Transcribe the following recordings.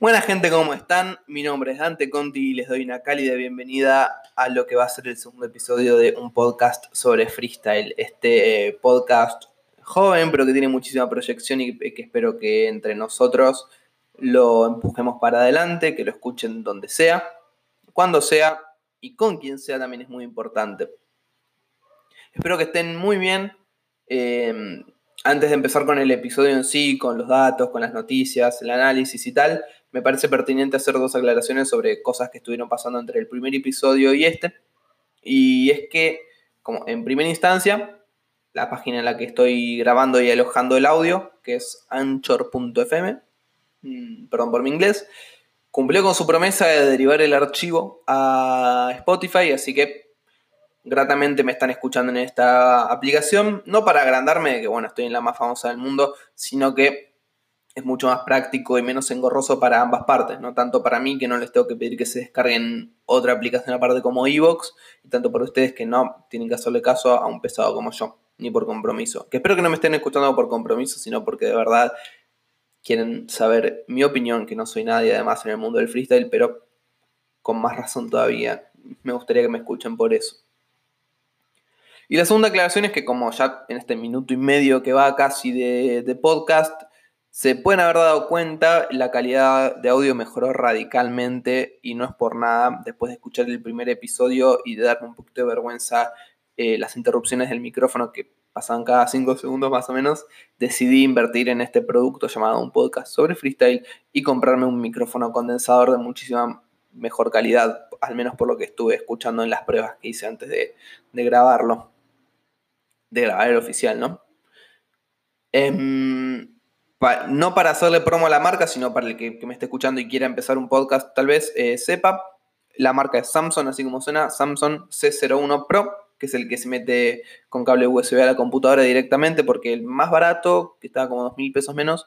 Buena gente, ¿cómo están? Mi nombre es Dante Conti y les doy una cálida bienvenida a lo que va a ser el segundo episodio de un podcast sobre freestyle. Este eh, podcast joven, pero que tiene muchísima proyección y que espero que entre nosotros lo empujemos para adelante, que lo escuchen donde sea, cuando sea y con quien sea también es muy importante. Espero que estén muy bien. Eh, antes de empezar con el episodio en sí, con los datos, con las noticias, el análisis y tal, me parece pertinente hacer dos aclaraciones sobre cosas que estuvieron pasando entre el primer episodio y este. Y es que, como en primera instancia, la página en la que estoy grabando y alojando el audio, que es anchor.fm, mm, perdón por mi inglés, cumplió con su promesa de derivar el archivo a Spotify, así que gratamente me están escuchando en esta aplicación, no para agrandarme, que bueno, estoy en la más famosa del mundo, sino que es mucho más práctico y menos engorroso para ambas partes, no tanto para mí que no les tengo que pedir que se descarguen otra aplicación aparte como Evox, y tanto para ustedes que no tienen que hacerle caso a un pesado como yo, ni por compromiso. Que espero que no me estén escuchando por compromiso, sino porque de verdad quieren saber mi opinión, que no soy nadie además en el mundo del freestyle, pero con más razón todavía me gustaría que me escuchen por eso. Y la segunda aclaración es que como ya en este minuto y medio que va casi de, podcast, se pueden haber dado cuenta, la calidad de audio mejoró radicalmente y no es por nada. Después de escuchar el primer episodio y de darme un poquito de vergüenza eh, las interrupciones del micrófono que pasaban cada 5 segundos más o menos, decidí invertir en este producto llamado un podcast sobre freestyle y comprarme un micrófono condensador de muchísima mejor calidad, al menos por lo que estuve escuchando en las pruebas que hice antes de grabarlo de grabar el oficial, ¿no? No para hacerle promo a la marca, sino para el que, me esté escuchando y quiera empezar un podcast, tal vez eh, sepa. La marca es Samsung, así como suena, Samsung C01 Pro, que es el que se mete con cable USB a la computadora directamente, porque el más barato, que estaba como dos mil pesos menos,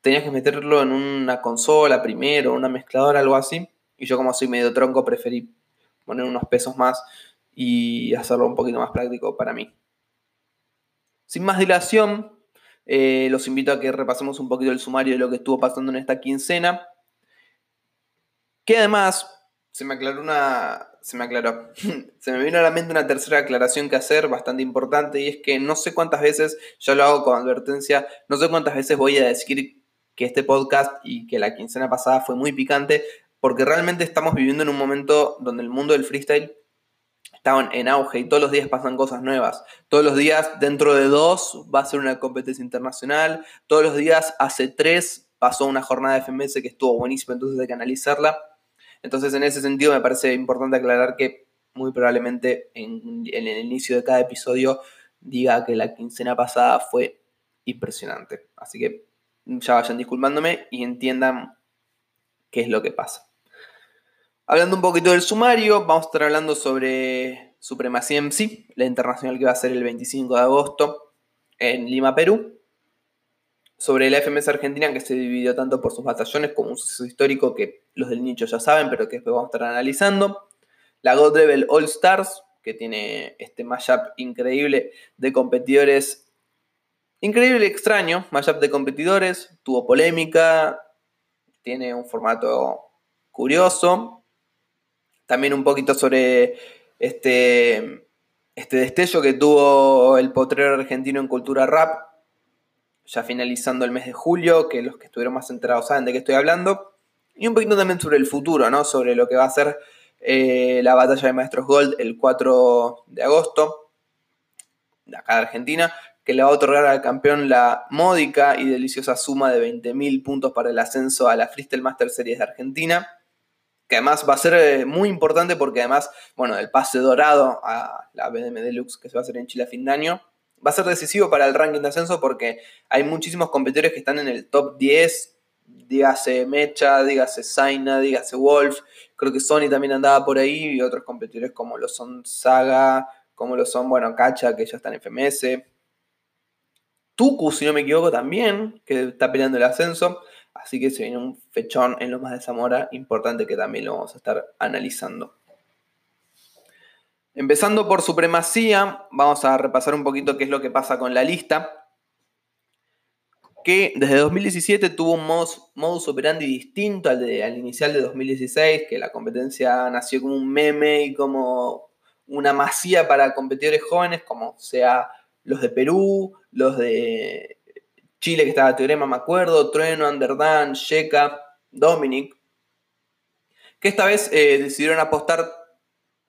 tenías que meterlo en una consola primero, una mezcladora, algo así. Y yo como soy medio tronco, preferí poner unos pesos más y hacerlo un poquito más práctico para mí. Sin más dilación, eh, los invito a que repasemos un poquito el sumario de lo que estuvo pasando en esta quincena. Que además se me aclaró una. Se me aclaró. se me vino a la mente una tercera aclaración que hacer, bastante importante, y es que no sé cuántas veces, ya lo hago con advertencia, no sé cuántas veces voy a decir que este podcast y que la quincena pasada fue muy picante, porque realmente estamos viviendo en un momento donde el mundo del freestyle estaban en auge y todos los días pasan cosas nuevas. Todos los días, dentro de dos, va a ser una competencia internacional. Todos los días, hace tres, pasó una jornada de FMS que estuvo buenísima, entonces hay que analizarla. Entonces, en ese sentido, me parece importante aclarar que muy probablemente en, en el inicio de cada episodio diga que la quincena pasada fue impresionante. Así que ya vayan disculpándome y entiendan qué es lo que pasa. Hablando un poquito del sumario, vamos a estar hablando sobre Supremacía MC, la internacional que va a ser el 25 de agosto en Lima, Perú. Sobre la FMS Argentina, que se dividió tanto por sus batallones como un suceso histórico que los del nicho ya saben, pero que después vamos a estar analizando. La God Level All Stars, que tiene este mashup increíble de competidores. Increíble y extraño, mashup de competidores, tuvo polémica, tiene un formato curioso, también un poquito sobre este, este destello que tuvo el potrero argentino en cultura rap, ya finalizando el mes de julio, que los que estuvieron más enterados saben de qué estoy hablando. Y un poquito también sobre el futuro, ¿no? Sobre lo que va a ser eh, la batalla de Maestros Gold el 4 de agosto, de acá de Argentina, que le va a otorgar al campeón la módica y deliciosa suma de 20.000 puntos para el ascenso a la Freestyle Master Series de Argentina que además va a ser eh, muy importante porque además, bueno, el pase dorado a la BDM Deluxe que se va a hacer en Chile a fin de año, va a ser decisivo para el ranking de ascenso porque hay muchísimos competidores que están en el top 10, dígase Mecha, dígase Zaina, dígase Wolf, creo que Sony también andaba por ahí y otros competidores como lo son Saga, como lo son, bueno, Cacha, que ya están en FMS. Tuku, si no me equivoco, también, que está peleando el ascenso. Así que se viene un fechón en Lomas de Zamora importante que también lo vamos a estar analizando. Empezando por supremacía, vamos a repasar un poquito qué es lo que pasa con la lista. que desde 2017 tuvo un modus, operandi distinto al, al inicial de 2016, que la competencia nació como un meme y como una masía para competidores jóvenes, como sea los de Perú, los de Chile, que estaba Teorema, me acuerdo, Trueno, Underdan, Sheka, Dominic, que esta vez eh, decidieron apostar,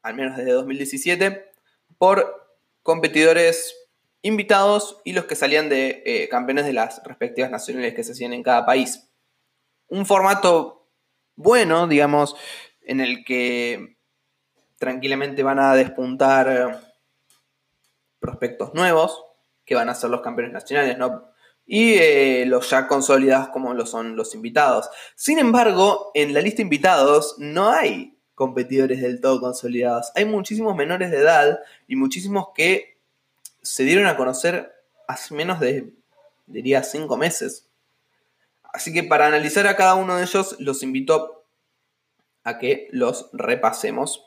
al menos desde 2017, por competidores invitados y los que salían de eh, campeones de las respectivas nacionales que se hacían en cada país. Un formato bueno, digamos, en el que tranquilamente van a despuntar eh, prospectos nuevos, que van a ser los campeones nacionales, ¿no? Y eh, los ya consolidados como lo son los invitados. Sin embargo, en la lista de invitados no hay competidores del todo consolidados. Hay muchísimos menores de edad y muchísimos que se dieron a conocer hace menos de, diría, cinco meses. Así que para analizar a cada uno de ellos, los invito a que los repasemos.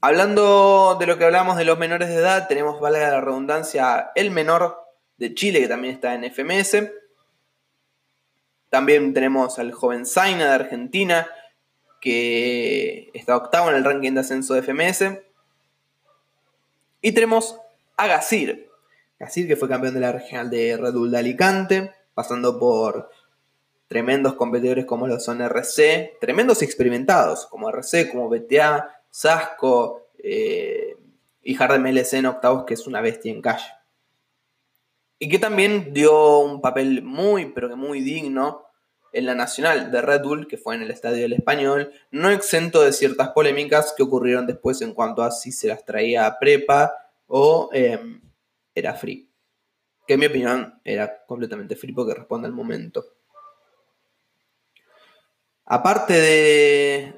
Hablando de lo que hablamos de los menores de edad, tenemos, valga la redundancia, el menor de Chile, que también está en FMS. También tenemos al joven Zaina de Argentina, que está octavo en el ranking de ascenso de FMS. Y tenemos a Gasir. Gasir que fue campeón de la regional de Red Bull de Alicante, pasando por tremendos competidores como lo son RC, tremendos experimentados como RC, como BTA, Sasco eh, y Hard MLC en octavos, que es una bestia en calle. Y que también dio un papel muy, pero que muy digno en la nacional de Red Bull, que fue en el Estadio del Español, no exento de ciertas polémicas que ocurrieron después en cuanto a si se las traía a prepa o em, era free. Que en mi opinión era completamente free porque responde al momento. Aparte de,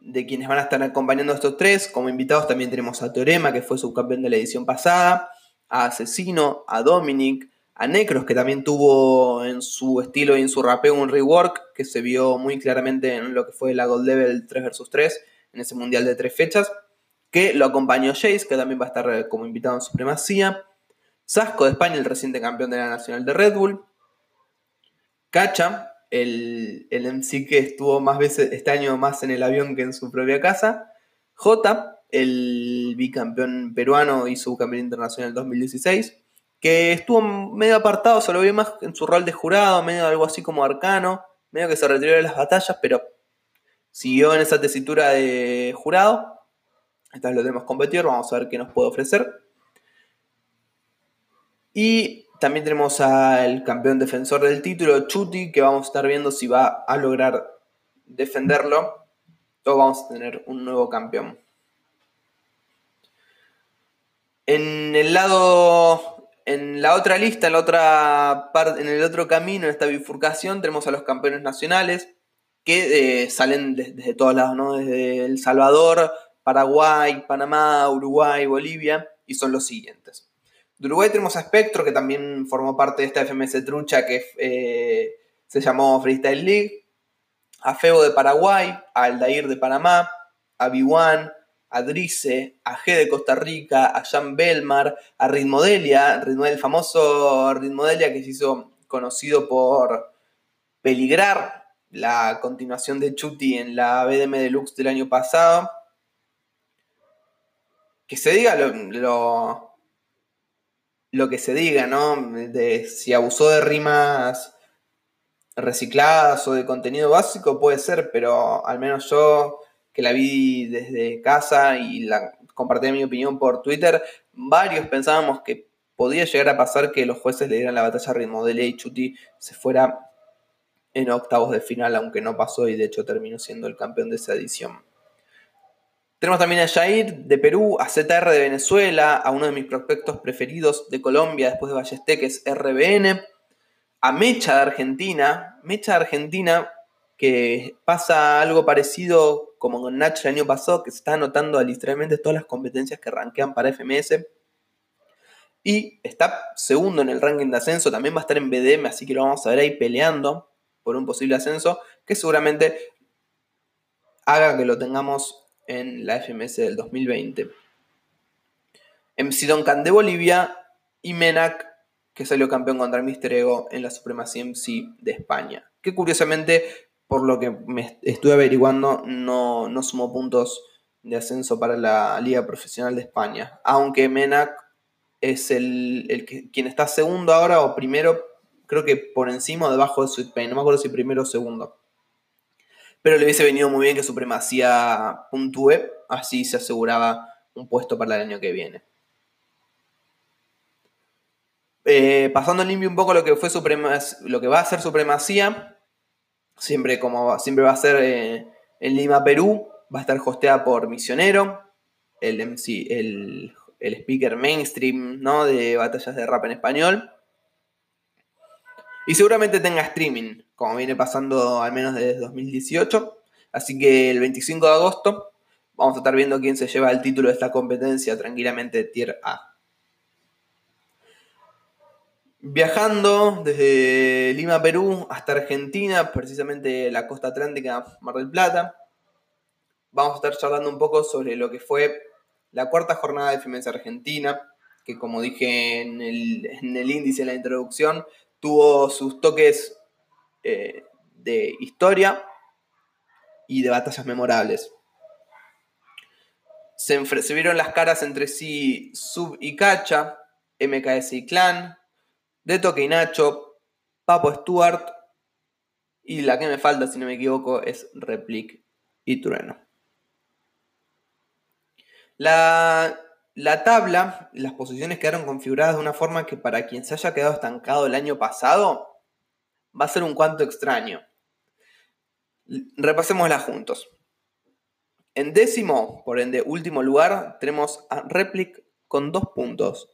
de quienes van a estar acompañando a estos tres, como invitados también tenemos a Teorema, que fue subcampeón de la edición pasada, a Asesino, a Dominic, a Necros, que también tuvo en su estilo y en su rapeo un rework que se vio muy claramente en lo que fue la Gold Level 3 vs 3, en ese mundial de tres fechas que lo acompañó Jace, que también va a estar eh, como invitado en supremacía. Sasco de España, el reciente campeón de la Nacional de Red Bull. Cacha, el, el MC que estuvo más veces este año más en el avión que en su propia casa. J, el bicampeón peruano y subcampeón internacional 2016, que estuvo medio apartado, se lo vio más en su rol de jurado, medio algo así como arcano, medio que se retiró de las batallas, pero siguió en esa tesitura de jurado. Esta vez lo tenemos competidor, vamos a ver qué nos puede ofrecer. Y también tenemos al campeón defensor del título, Chuti, que vamos a estar viendo si va a lograr defenderlo. O vamos a tener un nuevo campeón. En el lado, en la otra lista, en la otra parte, en el otro camino, en esta bifurcación, tenemos a los campeones nacionales que eh, salen desde, todos lados, ¿no? Desde El Salvador, Paraguay, Panamá, Uruguay, Bolivia, y son los siguientes. De Uruguay tenemos a Spectro, que también formó parte de esta FMS trucha que eh, se llamó Freestyle League, a Febo de Paraguay, a Aldair de Panamá, a B1, a Drice, a G de Costa Rica, a Jan Belmar, a Ritmodelia, el famoso Ritmodelia que se hizo conocido por peligrar la continuación de Chuti en la BDM Deluxe del año pasado que se diga lo, lo, que se diga, ¿no? De si abusó de rimas recicladas o de contenido básico, puede ser, pero al menos yo que la vi desde casa y la compartí mi opinión por Twitter, varios pensábamos que podía llegar a pasar que los jueces le dieran la batalla a ritmo de y Chuti se fuera en octavos de final, aunque no pasó y de hecho terminó siendo el campeón de esa edición. Tenemos también a Jair de Perú, a ZR de Venezuela, a uno de mis prospectos preferidos de Colombia después de Ballesté, que es RBN, a Mecha de Argentina, Mecha de Argentina, que pasa algo parecido como con Nach el año pasado, que se está anotando literalmente todas las competencias que rankean para FMS. Y está segundo en el ranking de ascenso, también va a estar en BDM, así que lo vamos a ver ahí peleando por un posible ascenso, que seguramente haga que lo tengamos en la FMS del 2020. MC Duncan de Bolivia y Menac que salió campeón contra Mister Ego en la Supremacía MC de España. Que curiosamente, por lo que me estuve averiguando, no, no sumó puntos de ascenso para la Liga Profesional de España. Aunque Menac es el, que, quien está segundo ahora o primero, creo que por encima o debajo de Sweet Pain. No me acuerdo si primero o segundo. Pero le hubiese venido muy bien que Supremacía puntúe, así se aseguraba un puesto para el año que viene. Eh, pasando limpio un poco lo que fue lo que va a ser supremacía, siempre como siempre va a ser eh, en Lima, Perú, va a estar hosteada por Misionero, el MC, el, speaker mainstream ¿no? de batallas de rap en español. Y seguramente tenga streaming, como viene pasando al menos desde 2018. Así que el 25 de agosto vamos a estar viendo quién se lleva el título de esta competencia tranquilamente Tier A. Viajando desde Lima, Perú, hasta Argentina, precisamente la costa atlántica, Mar del Plata, vamos a estar charlando un poco sobre lo que fue la cuarta jornada de FMS Argentina, que como dije en el, índice, en la introducción, tuvo sus toques eh, de historia y de batallas memorables. Se, se, vieron las caras entre sí Sub y Cacha, MKS y Clan, de Toque y Nacho, Papo Stuart y la que me falta, si no me equivoco, es Replic y Trueno. La, la tabla, las posiciones quedaron configuradas de una forma que para quien se haya quedado estancado el año pasado, va a ser un cuanto extraño. Repasémosla juntos. En décimo, por ende último lugar, tenemos a Replic con dos puntos.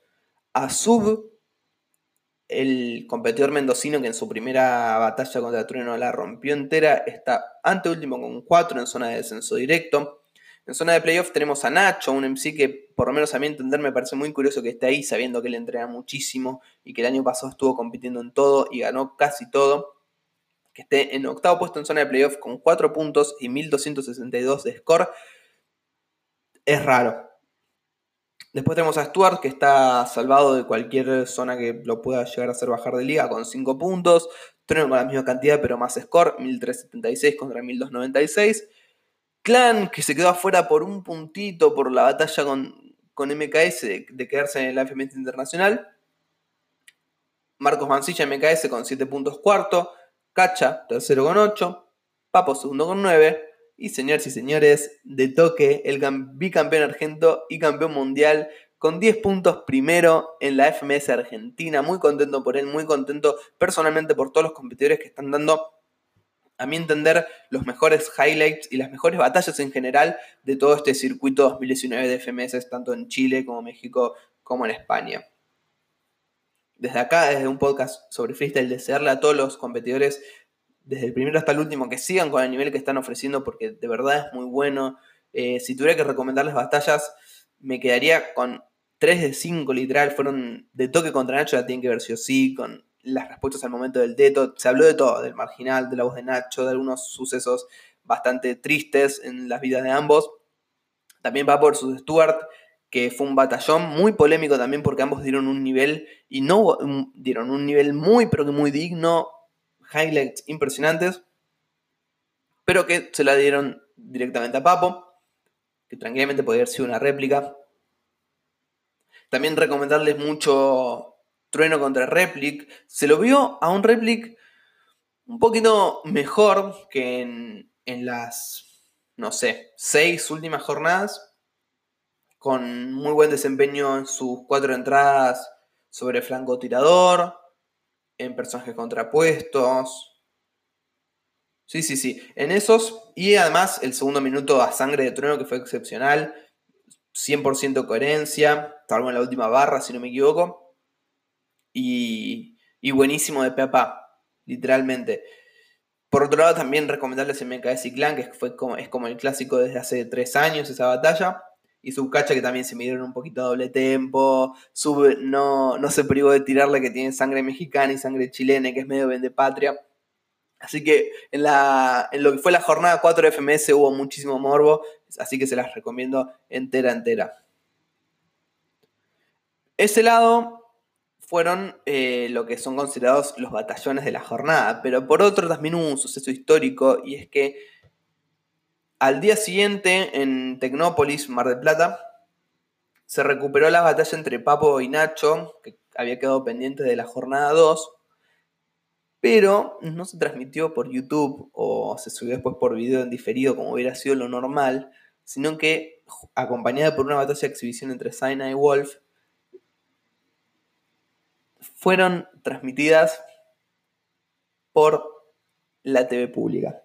A Sub el competidor mendocino que en su primera batalla contra Trueno la rompió entera está ante último con 4 en zona de descenso directo. En zona de playoff tenemos a Nacho, un MC que por lo menos a mi entender me parece muy curioso que esté ahí sabiendo que él entrena muchísimo y que el año pasado estuvo compitiendo en todo y ganó casi todo. Que esté en octavo puesto en zona de playoff con 4 puntos y 1262 de score. Es raro. Después tenemos a Stuart, que está salvado de cualquier zona que lo pueda llegar a hacer bajar de liga con 5 puntos. Trueno con la misma cantidad, pero más score, 1376 contra 1296. Clan, que se quedó afuera por un puntito por la batalla con, con MKS de, quedarse en el FMS Internacional. Marcos Mancilla, MKS con 7 puntos cuarto. Cacha, tercero con 8. Papo, segundo con 9. Y señores y señores, de toque, el bicampeón argento y campeón mundial con 10 puntos primero en la FMS Argentina. Muy contento por él, muy contento personalmente por todos los competidores que están dando, a mi entender, los mejores highlights y las mejores batallas en general de todo este circuito 2019 de FMS, tanto en Chile como México como en España. Desde acá, desde un podcast sobre freestyle, desearle a todos los competidores desde el primero hasta el último, que sigan con el nivel que están ofreciendo porque de verdad es muy bueno. Eh, si tuviera que recomendarles batallas, me quedaría con 3 de 5 literal. Fueron de toque contra Nacho, ya tienen que ver si o sí, con las respuestas al momento del teto. Se habló de todo, del marginal, de la voz de Nacho, de algunos sucesos bastante tristes en las vidas de ambos. También va por sus Stuart, que fue un batallón muy polémico también porque ambos dieron un nivel y no dieron un nivel muy pero que muy digno highlights impresionantes, pero que se la dieron directamente a Papo, que tranquilamente podría haber sido una réplica. También recomendarles mucho Trueno contra Replic. Se lo vio a un Replic un poquito mejor que en, las, no sé, seis últimas jornadas, con muy buen desempeño en sus cuatro entradas sobre flanco tirador, en personajes contrapuestos. Sí, sí, sí. En esos. Y además el segundo minuto a sangre de trueno que fue excepcional. 100% coherencia. Salvo en la última barra, si no me equivoco. Y, y buenísimo de Pepa. Literalmente. Por otro lado, también recomendarles el MKS y Clan, que fue como, es como el clásico desde hace tres años esa batalla y Subcacha que también se midieron un poquito a doble tempo. Sub no, no se privó de tirarle que tiene sangre mexicana y sangre chilena, que es medio vende patria. Así que en, la, en lo que fue la jornada 4 de FMS hubo muchísimo morbo, así que se las recomiendo entera, entera. Ese lado fueron eh, lo que son considerados los batallones de la jornada. Pero por otro también hubo un suceso histórico y es que al día siguiente en Tecnópolis, Mar del Plata, se recuperó la batalla entre Papo y Nacho, que había quedado pendiente de la jornada 2, pero no se transmitió por YouTube o se subió después por video en diferido como hubiera sido lo normal, sino que acompañada por una batalla de exhibición entre Zaina y Wolf, fueron transmitidas por la TV pública.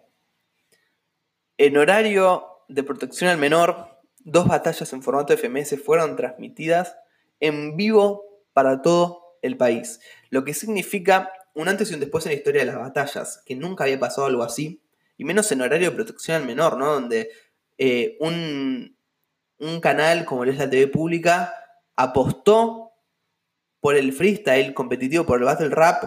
En horario de protección al menor, dos batallas en formato FMS fueron transmitidas en vivo para todo el país, lo que significa un antes y un después en la historia de las batallas, que nunca había pasado algo así, y menos en horario de protección al menor, ¿no? Donde eh, un, un canal como es la TV pública apostó por el freestyle competitivo, por el battle rap.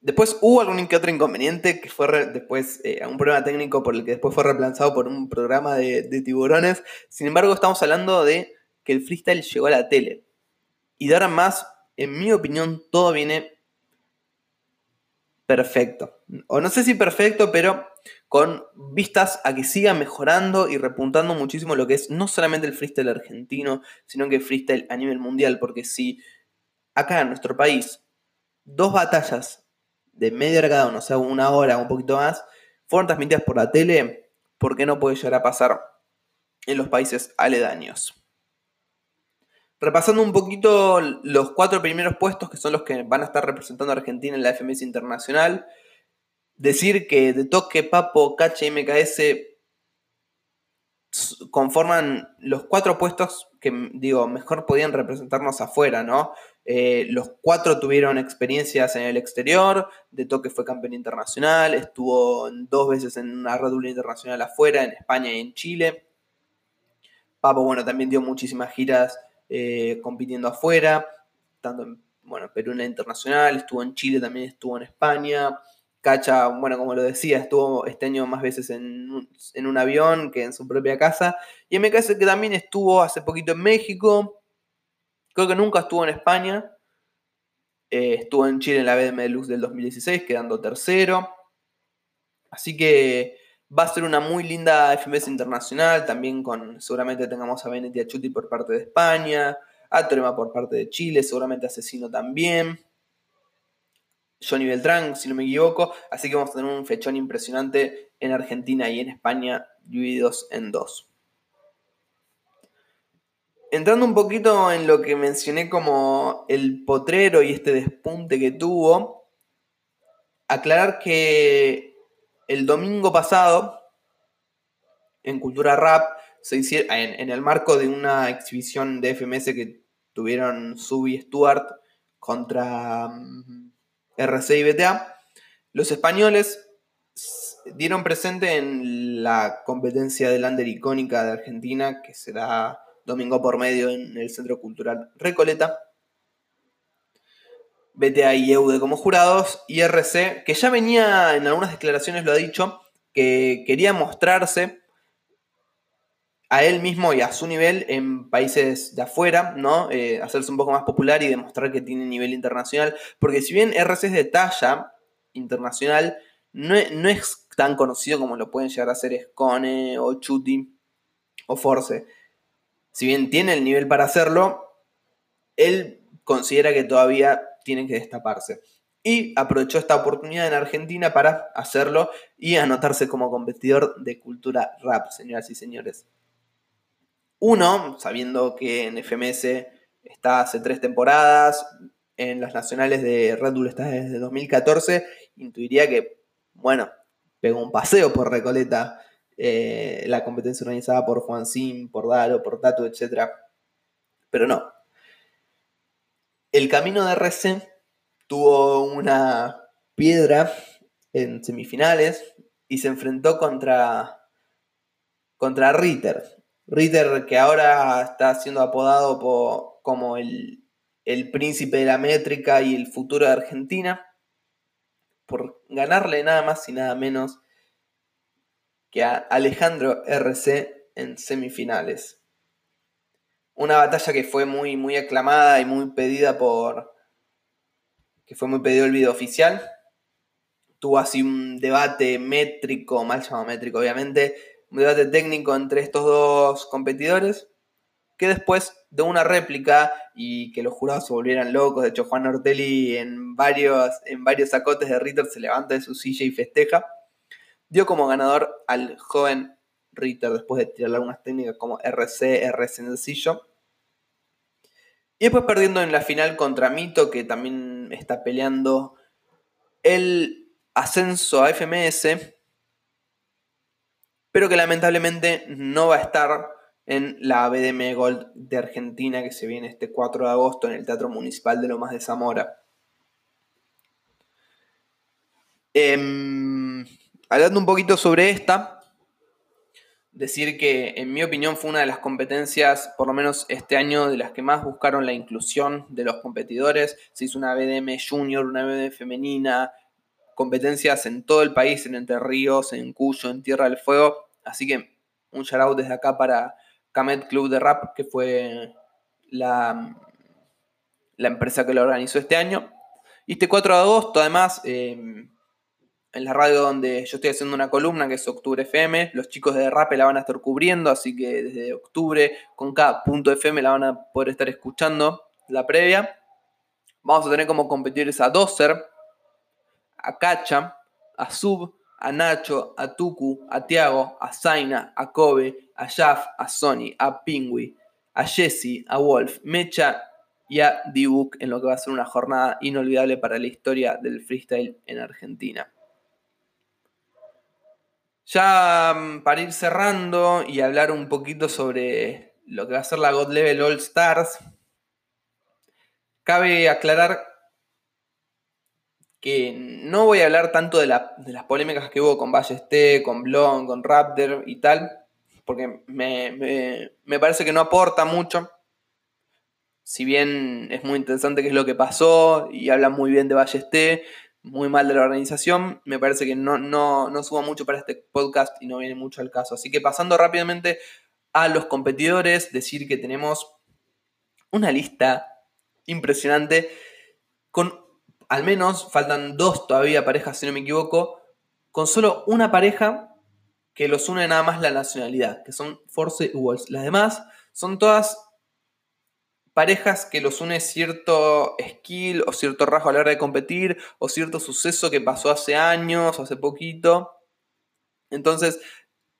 Después hubo algún que otro inconveniente que fue después eh, un problema técnico por el que después fue reemplazado por un programa de, tiburones. Sin embargo, estamos hablando de que el freestyle llegó a la tele. Y de ahora más, en mi opinión, todo viene perfecto. O no sé si perfecto, pero con vistas a que siga mejorando y repuntando muchísimo lo que es no solamente el freestyle argentino, sino que el freestyle a nivel mundial, porque si acá en nuestro país dos batallas de media hora cada uno, o sea, una hora, un poquito más, fueron transmitidas por la tele, ¿por qué no puede llegar a pasar en los países aledaños? Repasando un poquito los cuatro primeros puestos que son los que van a estar representando a Argentina en la FMS Internacional, decir que de Toque, Papo, Cache y MKS conforman los cuatro puestos que, digo, mejor podían representarnos afuera, ¿no? Eh, los cuatro tuvieron experiencias en el exterior, de Toque fue campeón internacional, estuvo dos veces en una Red Bull internacional afuera, en España y en Chile. Papo, bueno, también dio muchísimas giras eh, compitiendo afuera, tanto en, bueno, Perú en la internacional, estuvo en Chile, también estuvo en España. Cacha, bueno, como lo decía, estuvo este año más veces en un, avión que en su propia casa. Y me parece que también estuvo hace poquito en México. Creo que nunca estuvo en España. Eh, estuvo en Chile en la BDM Deluxe del 2016, quedando tercero. Así que va a ser una muy linda FMS internacional. También con, seguramente tengamos a Benetti Chuti por parte de España. A Trema por parte de Chile. Seguramente Asesino también. Johnny Beltrán, si no me equivoco. Así que vamos a tener un fechón impresionante en Argentina y en España, divididos en dos. Entrando un poquito en lo que mencioné como el potrero y este despunte que tuvo, aclarar que el domingo pasado, en Cultura Rap, se hicieron, en, el marco de una exhibición de FMS que tuvieron Subi Stuart contra mm, RC y BTA, los españoles dieron presente en la competencia de lander icónica de Argentina, que será domingo por medio en el Centro Cultural Recoleta. BTA y EUDE como jurados, y RC, que ya venía en algunas declaraciones, lo ha dicho, que quería mostrarse a él mismo y a su nivel en países de afuera, ¿no? Eh, hacerse un poco más popular y demostrar que tiene nivel internacional. Porque si bien RC es de talla internacional, no, es tan conocido como lo pueden llegar a ser Scone o Chuti o Force. Si bien tiene el nivel para hacerlo, él considera que todavía tiene que destaparse. Y aprovechó esta oportunidad en Argentina para hacerlo y anotarse como competidor de cultura rap, señoras y señores. Uno, sabiendo que en FMS está hace tres temporadas, en las nacionales de Red Bull está desde 2014, intuiría que, bueno, pegó un paseo por Recoleta, eh, la competencia organizada por Juan Sim, por Daro, por Tatu, etc. Pero no. El camino de RC tuvo una piedra en semifinales y se enfrentó contra, contra Ritter, Ritter, que ahora está siendo apodado como el, príncipe de la métrica y el futuro de Argentina, por ganarle nada más y nada menos que a Alejandro RC en semifinales. Una batalla que fue muy, muy aclamada y muy pedida por. que fue muy pedido el video oficial. Tuvo así un debate métrico, mal llamado métrico, obviamente. Un debate técnico entre estos dos competidores. Que después de una réplica y que los jurados se volvieran locos. De hecho, Juan Ortelli en varios, en varios sacotes de Ritter se levanta de su silla y festeja. Dio como ganador al joven Ritter después de tirar algunas técnicas como RC, RC sencillo. Y después perdiendo en la final contra Mito, que también está peleando el ascenso a FMS, pero que lamentablemente no va a estar en la BDM Gold de Argentina que se viene este 4 de agosto en el Teatro Municipal de Lomas de Zamora. Em, hablando un poquito sobre esta, decir que en mi opinión fue una de las competencias, por lo menos este año, de las que más buscaron la inclusión de los competidores. Se hizo una BDM junior, una BDM femenina, competencias en todo el país, en Entre Ríos, en Cuyo, en Tierra del Fuego. Así que un shout out desde acá para Kamet Club de Rap, que fue la, la empresa que lo organizó este año. Y este 4 de agosto, además, eh, en la radio donde yo estoy haciendo una columna que es Octubre FM. Los chicos de Rap la van a estar cubriendo, así que desde octubre con cada punto FM la van a poder estar escuchando la previa. Vamos a tener como competidores a Dozer, a Cacha, a Sub, a Nacho, a Tuku, a Tiago, a Zaina, a Kobe, a Jaf, a Sony, a Pingui, a Jesse, a Wolf, Mecha y a D-Book en lo que va a ser una jornada inolvidable para la historia del freestyle en Argentina. Ya mm, para ir cerrando y hablar un poquito sobre lo que va a ser la God Level All Stars, cabe aclarar que no voy a hablar tanto de, las polémicas que hubo con Ballesté, con Blon, con Raptor y tal, porque me, me, parece que no aporta mucho. Si bien es muy interesante qué es lo que pasó y habla muy bien de Ballesté, muy mal de la organización. Me parece que no, no, no subo mucho para este podcast y no viene mucho al caso. Así que pasando rápidamente a los competidores, decir que tenemos una lista impresionante con al menos, faltan dos todavía parejas, si no me equivoco, con solo una pareja que los une nada más la nacionalidad, que son Force y. Las demás son todas parejas que los une cierto skill o cierto rasgo a la hora de competir o cierto suceso que pasó hace años o hace poquito. Entonces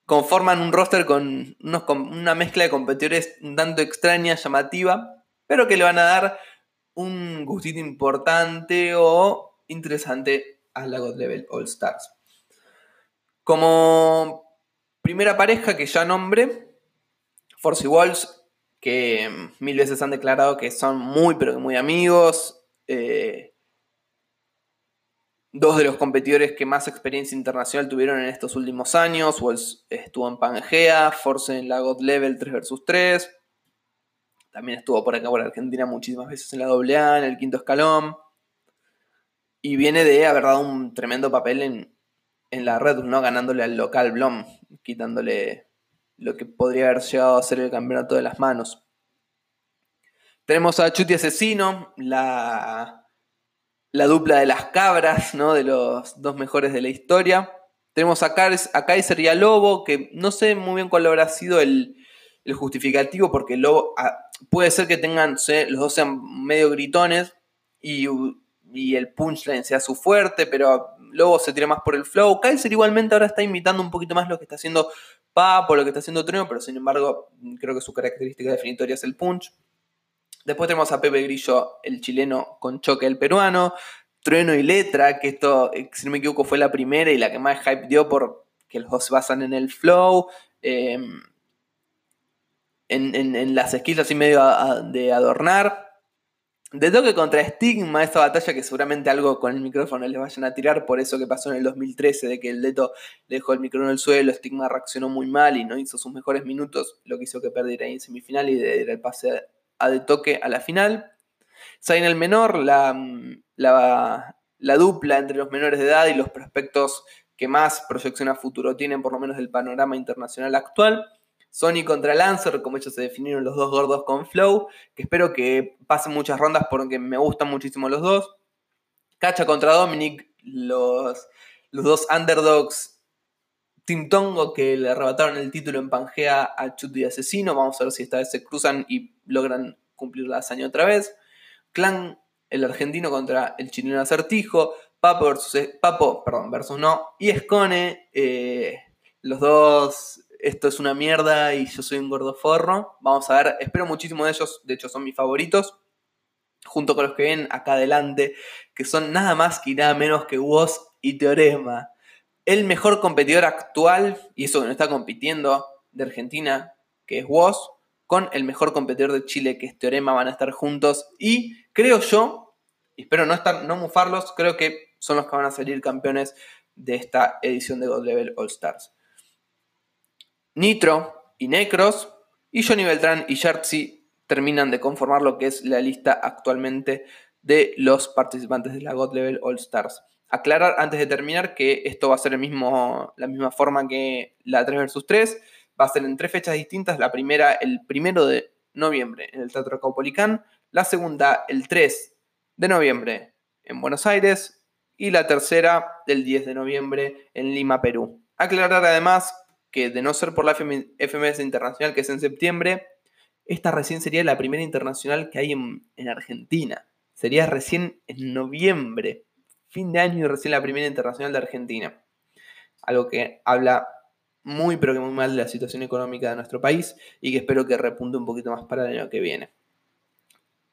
conforman un roster con, una mezcla de competidores un tanto extraña, llamativa, pero que le van a dar un gustito importante o interesante a la God Level All Stars. Como primera pareja que ya nombre, Force Walls que mil veces han declarado que son muy, pero que muy amigos. Eh, dos de los competidores que más experiencia internacional tuvieron en estos últimos años. Walls estuvo en Pangea, Force en la God Level 3 vs 3. También estuvo por acá por Argentina muchísimas veces en la AA, en el quinto escalón. Y viene de haber dado un tremendo papel en, en la red, ¿no? Ganándole al local Blom, quitándole lo que podría haber llegado a ser el campeonato de las manos. Tenemos a Chuti Asesino, la, la dupla de las cabras, ¿no? de los dos mejores de la historia. Tenemos a, Kaiser y a Lobo, que no sé muy bien cuál habrá sido el, justificativo, porque Lobo puede ser que tengan, los dos sean medio gritones y, y el punchline sea su fuerte, pero Lobo se tira más por el flow. Kaiser igualmente ahora está imitando un poquito más lo que está haciendo por lo que está haciendo Trueno, pero sin embargo creo que su característica definitoria es el punch. Después tenemos a Pepe Grillo, el chileno, con choque el peruano. Trueno y Letra, que esto, eh, si no me equivoco, fue la primera y la que más hype dio porque los dos se basan en el flow. Em, en, las skills así medio de adornar. De toque contra Stigma, esta batalla que seguramente algo con el micrófono les vayan a tirar, por eso que pasó en el 2013, de que el Deto dejó el micrófono en el suelo, Stigma reaccionó muy mal y no hizo sus mejores minutos, lo que hizo que perdiera en semifinal y de el pase a de toque a la final. Zayn el menor, la, la, la, dupla entre los menores de edad y los prospectos que más proyección a futuro tienen, por lo menos del panorama internacional actual. Sony contra Lancer, como ellos se definieron los dos gordos con Flow, que espero que pasen muchas rondas porque me gustan muchísimo los dos. Cacha contra Dominic, los, los dos underdogs Team Tongo que le arrebataron el título en Pangea a Chuty Asesino. Vamos a ver si esta vez se cruzan y logran cumplir la hazaña otra vez. Clan, el argentino contra el chileno acertijo. Papo versus, Papo, perdón, versus no. Y Escone, eh, los dos, esto es una mierda y yo soy un gordo forro. Vamos a ver, espero muchísimo de ellos, de hecho son mis favoritos. Junto con los que ven acá adelante, que son nada más y nada menos que Woz y Teorema. El mejor competidor actual, y eso que no está compitiendo, de Argentina, que es Woz, con el mejor competidor de Chile, que es Teorema, van a estar juntos. Y creo yo, y espero no, estar, no mufarlos, creo que son los que van a salir campeones de esta edición de God Level All Stars. Nitro y Necros y Johnny Beltrán y Shartzi terminan de conformar lo que es la lista actualmente de los participantes de la God Level All Stars. Aclarar antes de terminar que esto va a ser el mismo, la misma forma que la 3 vs 3. Va a ser en tres fechas distintas. La primera el primero de noviembre en el Teatro Caupolicán. La segunda el 3 de noviembre en Buenos Aires. Y la tercera el 10 de noviembre en Lima, Perú. Aclarar además que de no ser por la FMS Internacional, que es en septiembre, esta recién sería la primera internacional que hay en, Argentina. Sería recién en noviembre, fin de año y recién la primera internacional de Argentina. Algo que habla muy pero que muy mal de la situación económica de nuestro país y que espero que repunte un poquito más para el año que viene.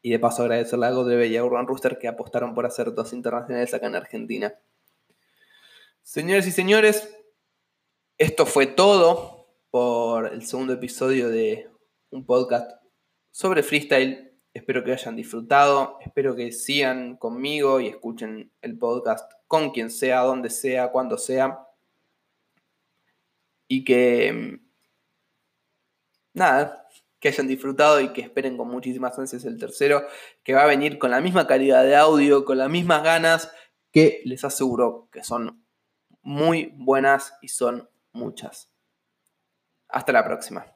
Y de paso agradecerle a Godreve y a Urban Rooster que apostaron por hacer dos internacionales acá en Argentina. Señores y señores, esto fue todo por el segundo episodio de un podcast sobre freestyle. Espero que hayan disfrutado, espero que sigan conmigo y escuchen el podcast con quien sea, donde sea, cuando sea. Y que... Nada, que hayan disfrutado y que esperen con muchísimas ansias el tercero, que va a venir con la misma calidad de audio, con las mismas ganas, que les aseguro que son muy buenas y son muchas. Hasta la próxima.